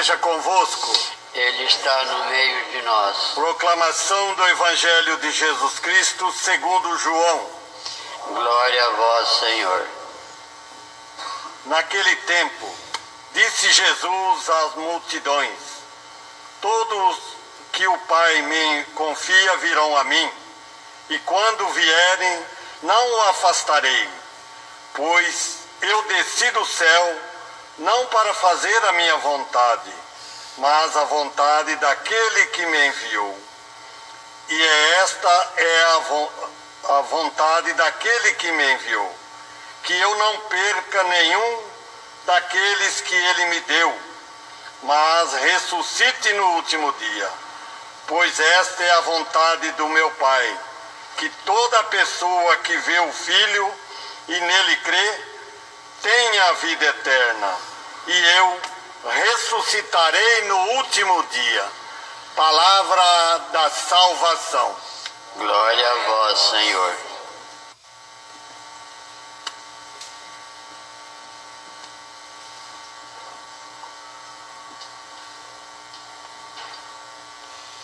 esteja convosco. Ele está no meio de nós. Proclamação do Evangelho de Jesus Cristo segundo João. Glória a vós, Senhor. Naquele tempo, disse Jesus às multidões: Todos que o Pai me confia virão a mim, e quando vierem, não o afastarei, pois eu desci do céu não para fazer a minha vontade, mas a vontade daquele que me enviou. E esta é a, vo a vontade daquele que me enviou, que eu não perca nenhum daqueles que ele me deu, mas ressuscite no último dia. Pois esta é a vontade do meu Pai, que toda pessoa que vê o Filho e nele crê, tenha a vida eterna, e eu ressuscitarei no último dia. Palavra da salvação. Glória a vós, Senhor.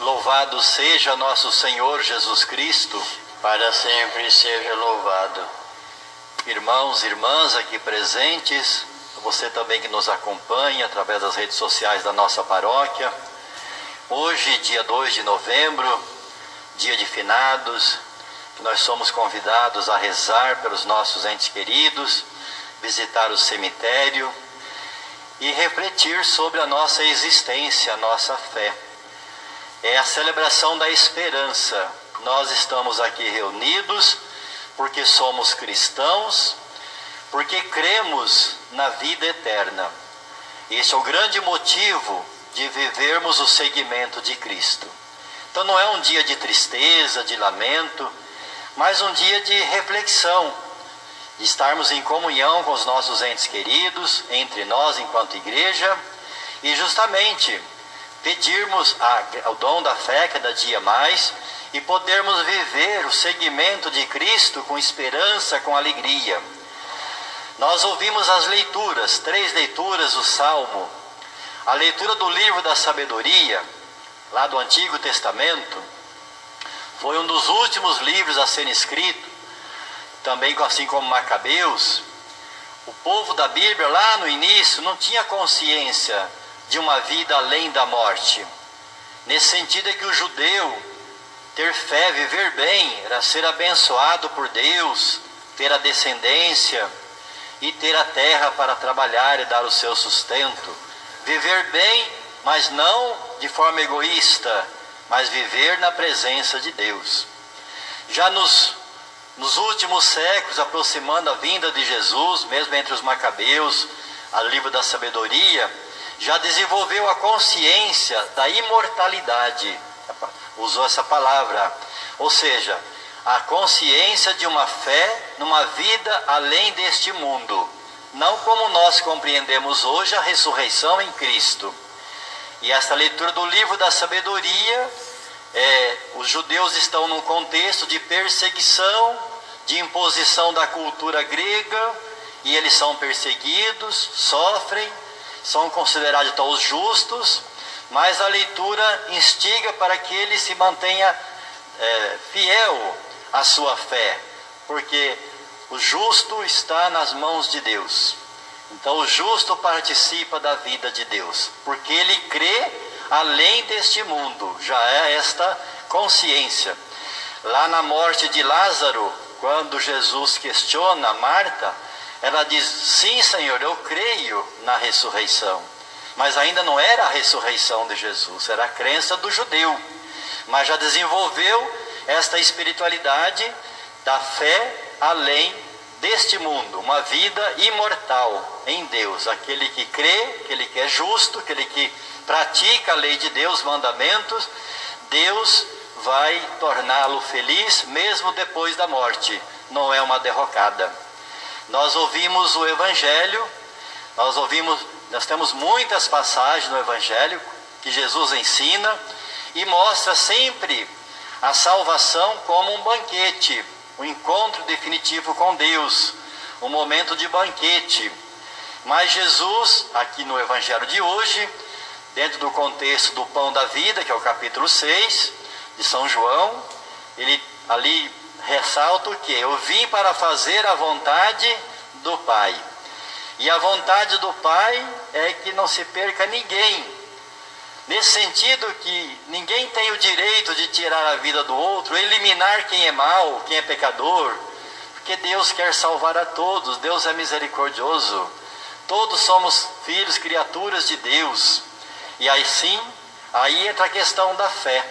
Louvado seja nosso Senhor Jesus Cristo. Para sempre seja louvado. Irmãos e irmãs aqui presentes, você também que nos acompanha através das redes sociais da nossa paróquia. Hoje, dia 2 de novembro, dia de finados, nós somos convidados a rezar pelos nossos entes queridos, visitar o cemitério e refletir sobre a nossa existência, a nossa fé. É a celebração da esperança. Nós estamos aqui reunidos porque somos cristãos, porque cremos na vida eterna. Esse é o grande motivo de vivermos o seguimento de Cristo. Então não é um dia de tristeza, de lamento, mas um dia de reflexão, de estarmos em comunhão com os nossos entes queridos, entre nós enquanto igreja, e justamente pedirmos o dom da fé cada dia mais e podermos viver o seguimento de Cristo com esperança, com alegria. Nós ouvimos as leituras, três leituras do Salmo, a leitura do livro da sabedoria, lá do Antigo Testamento, foi um dos últimos livros a ser escrito, também assim como Macabeus. O povo da Bíblia, lá no início, não tinha consciência de uma vida além da morte. Nesse sentido é que o judeu ter fé, viver bem, era ser abençoado por Deus, ter a descendência e ter a terra para trabalhar e dar o seu sustento. Viver bem, mas não de forma egoísta, mas viver na presença de Deus. Já nos, nos últimos séculos, aproximando a vinda de Jesus, mesmo entre os macabeus, a livro da sabedoria, já desenvolveu a consciência da imortalidade. Usou essa palavra. Ou seja, a consciência de uma fé numa vida além deste mundo. Não como nós compreendemos hoje a ressurreição em Cristo. E esta leitura do livro da sabedoria, é, os judeus estão num contexto de perseguição, de imposição da cultura grega, e eles são perseguidos, sofrem, são considerados os justos, mas a leitura instiga para que ele se mantenha é, fiel à sua fé, porque o justo está nas mãos de Deus. Então o justo participa da vida de Deus, porque ele crê além deste mundo, já é esta consciência. Lá na morte de Lázaro, quando Jesus questiona Marta, ela diz: Sim, Senhor, eu creio na ressurreição. Mas ainda não era a ressurreição de Jesus, era a crença do judeu. Mas já desenvolveu esta espiritualidade da fé além deste mundo, uma vida imortal em Deus, aquele que crê, aquele que é justo, aquele que pratica a lei de Deus, mandamentos, Deus vai torná-lo feliz mesmo depois da morte. Não é uma derrocada. Nós ouvimos o Evangelho, nós ouvimos, nós temos muitas passagens no Evangelho que Jesus ensina e mostra sempre a salvação como um banquete, um encontro definitivo com Deus, um momento de banquete. Mas Jesus, aqui no Evangelho de hoje, dentro do contexto do pão da vida, que é o capítulo 6 de São João, ele ali ressalta o que? Eu vim para fazer a vontade do Pai. E a vontade do Pai é que não se perca ninguém. Nesse sentido que ninguém tem o direito de tirar a vida do outro, eliminar quem é mal, quem é pecador, porque Deus quer salvar a todos, Deus é misericordioso. Todos somos filhos, criaturas de Deus. E aí sim, aí entra a questão da fé.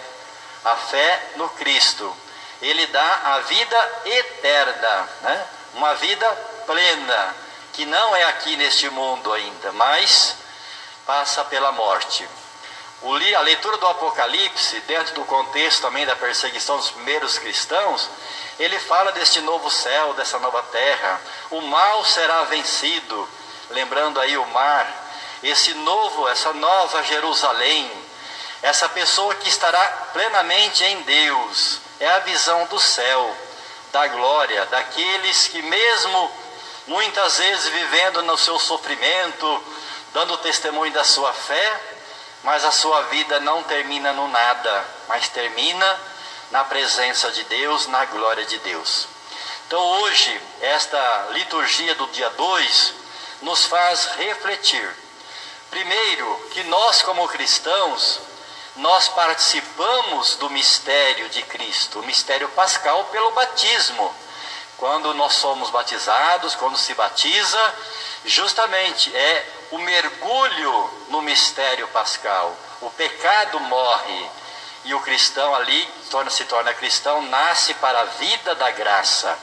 A fé no Cristo. Ele dá a vida eterna, né? uma vida plena, que não é aqui neste mundo ainda, mas passa pela morte. A leitura do Apocalipse, dentro do contexto também da perseguição dos primeiros cristãos, ele fala deste novo céu, dessa nova terra. O mal será vencido, lembrando aí o mar, esse novo, essa nova Jerusalém, essa pessoa que estará plenamente em Deus, é a visão do céu, da glória, daqueles que mesmo muitas vezes vivendo no seu sofrimento, dando testemunho da sua fé, mas a sua vida não termina no nada, mas termina na presença de Deus, na glória de Deus. Então hoje, esta liturgia do dia 2 nos faz refletir. Primeiro, que nós como cristãos, nós participamos do mistério de Cristo, o mistério pascal pelo batismo. Quando nós somos batizados, quando se batiza, justamente é o mergulho no mistério pascal. O pecado morre e o cristão ali torna, se torna cristão, nasce para a vida da graça.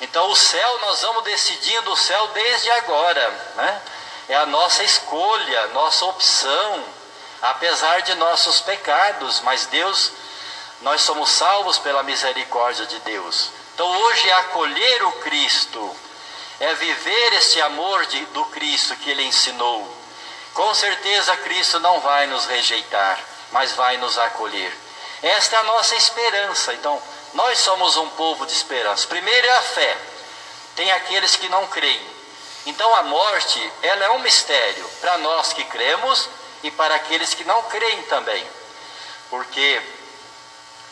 Então o céu, nós vamos decidindo o céu desde agora, né? É a nossa escolha, nossa opção, apesar de nossos pecados, mas Deus, nós somos salvos pela misericórdia de Deus. Então hoje é acolher o Cristo, é viver esse amor de, do Cristo que ele ensinou. Com certeza Cristo não vai nos rejeitar, mas vai nos acolher. Esta é a nossa esperança. Então, nós somos um povo de esperança. Primeiro é a fé. Tem aqueles que não creem. Então a morte, ela é um mistério para nós que cremos e para aqueles que não creem também. Porque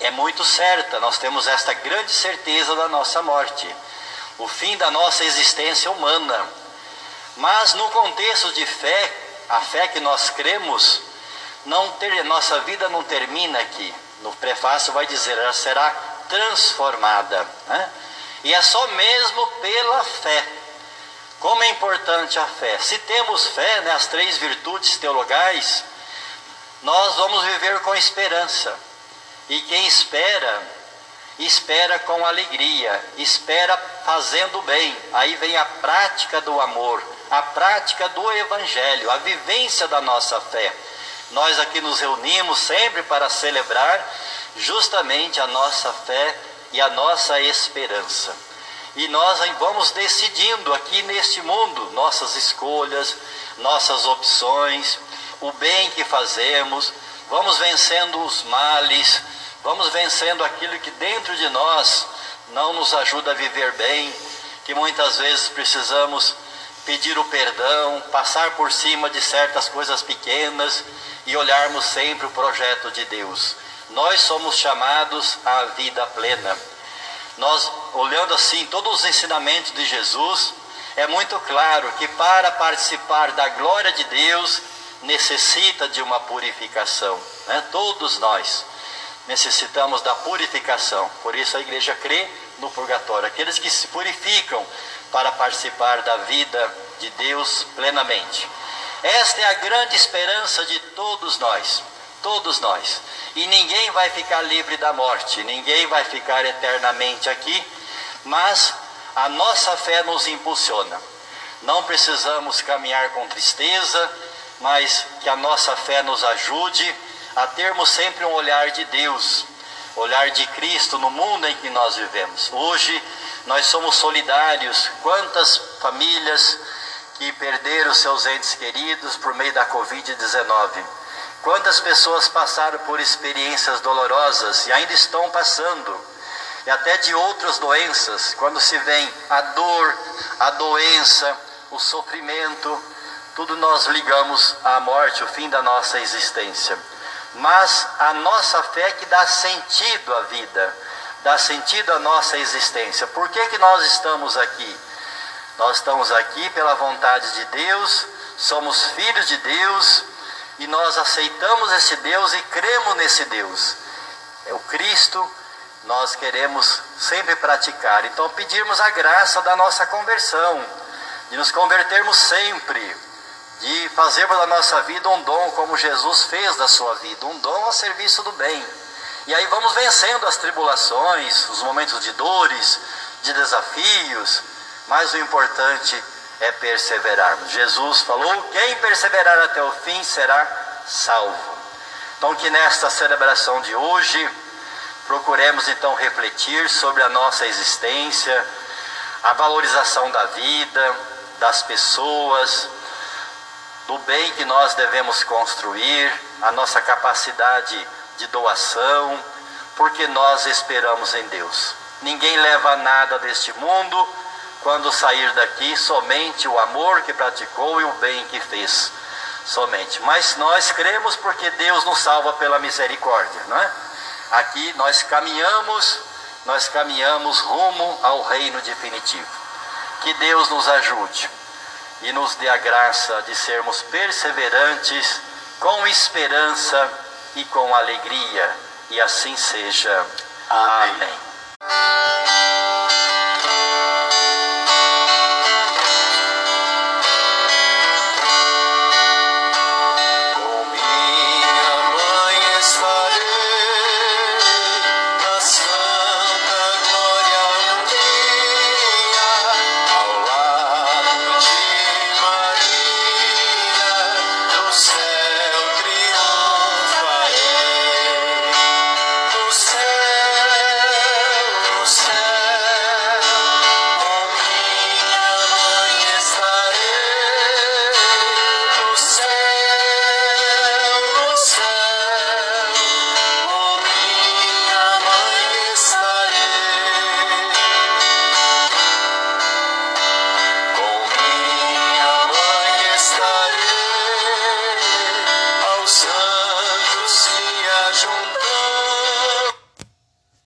é muito certa, nós temos esta grande certeza da nossa morte, o fim da nossa existência humana. Mas no contexto de fé, a fé que nós cremos, não ter, nossa vida não termina aqui. No prefácio vai dizer, ela será transformada. Né? E é só mesmo pela fé. Como é importante a fé. Se temos fé, né, as três virtudes teologais, nós vamos viver com esperança. E quem espera, espera com alegria, espera fazendo bem. Aí vem a prática do amor, a prática do evangelho, a vivência da nossa fé. Nós aqui nos reunimos sempre para celebrar justamente a nossa fé e a nossa esperança. E nós vamos decidindo aqui neste mundo nossas escolhas, nossas opções, o bem que fazemos, vamos vencendo os males, Vamos vencendo aquilo que dentro de nós não nos ajuda a viver bem, que muitas vezes precisamos pedir o perdão, passar por cima de certas coisas pequenas e olharmos sempre o projeto de Deus. Nós somos chamados à vida plena. Nós, olhando assim todos os ensinamentos de Jesus, é muito claro que para participar da glória de Deus necessita de uma purificação, né? todos nós necessitamos da purificação. Por isso a igreja crê no purgatório. Aqueles que se purificam para participar da vida de Deus plenamente. Esta é a grande esperança de todos nós. Todos nós. E ninguém vai ficar livre da morte, ninguém vai ficar eternamente aqui, mas a nossa fé nos impulsiona. Não precisamos caminhar com tristeza, mas que a nossa fé nos ajude a termos sempre um olhar de Deus, olhar de Cristo no mundo em que nós vivemos. Hoje nós somos solidários. Quantas famílias que perderam seus entes queridos por meio da Covid-19? Quantas pessoas passaram por experiências dolorosas e ainda estão passando? E até de outras doenças, quando se vem a dor, a doença, o sofrimento, tudo nós ligamos à morte, o fim da nossa existência. Mas a nossa fé que dá sentido à vida, dá sentido à nossa existência. Por que, que nós estamos aqui? Nós estamos aqui pela vontade de Deus, somos filhos de Deus e nós aceitamos esse Deus e cremos nesse Deus. É o Cristo, nós queremos sempre praticar. Então, pedirmos a graça da nossa conversão, de nos convertermos sempre, de fazermos da nossa vida um dom como Jesus fez da sua vida, um dom a serviço do bem. E aí vamos vencendo as tribulações, os momentos de dores, de desafios, mas o importante é perseverarmos. Jesus falou: quem perseverar até o fim será salvo. Então, que nesta celebração de hoje, procuremos então refletir sobre a nossa existência, a valorização da vida, das pessoas, do bem que nós devemos construir, a nossa capacidade de doação, porque nós esperamos em Deus. Ninguém leva nada deste mundo quando sair daqui, somente o amor que praticou e o bem que fez. Somente. Mas nós cremos porque Deus nos salva pela misericórdia, não é? Aqui nós caminhamos, nós caminhamos rumo ao reino definitivo. Que Deus nos ajude e nos dê a graça de sermos perseverantes, com esperança e com alegria. E assim seja. Amém. Amém.